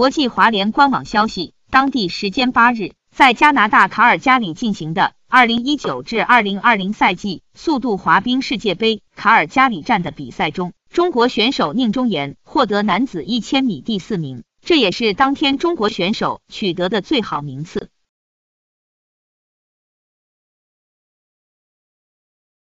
国际华联官网消息，当地时间八日，在加拿大卡尔加里进行的二零一九至二零二零赛季速度滑冰世界杯卡尔加里站的比赛中，中国选手宁中岩获得男子一千米第四名，这也是当天中国选手取得的最好名次。